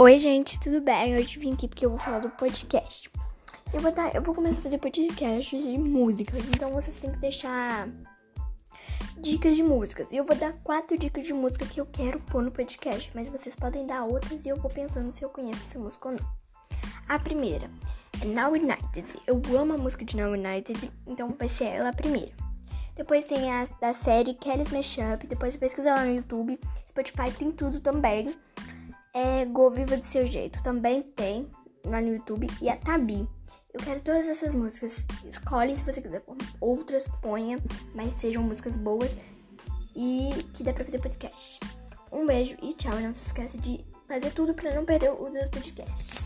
Oi, gente, tudo bem? Hoje vim aqui porque eu vou falar do podcast. Eu vou, dar, eu vou começar a fazer podcasts de músicas, então vocês têm que deixar dicas de músicas. E eu vou dar quatro dicas de música que eu quero pôr no podcast, mas vocês podem dar outras e eu vou pensando se eu conheço essa música ou não. A primeira é Now United. Eu amo a música de Now United, então vai ser ela a primeira. Depois tem a da série Kelly's Mashup. Depois pesquisa lá no YouTube. Spotify tem tudo também é Go Viva do Seu Jeito. Também tem lá no YouTube. E a Tabi. Eu quero todas essas músicas. Escolhe se você quiser. Outras ponha, mas sejam músicas boas e que dá pra fazer podcast. Um beijo e tchau. Não se esqueça de fazer tudo pra não perder os meus podcasts.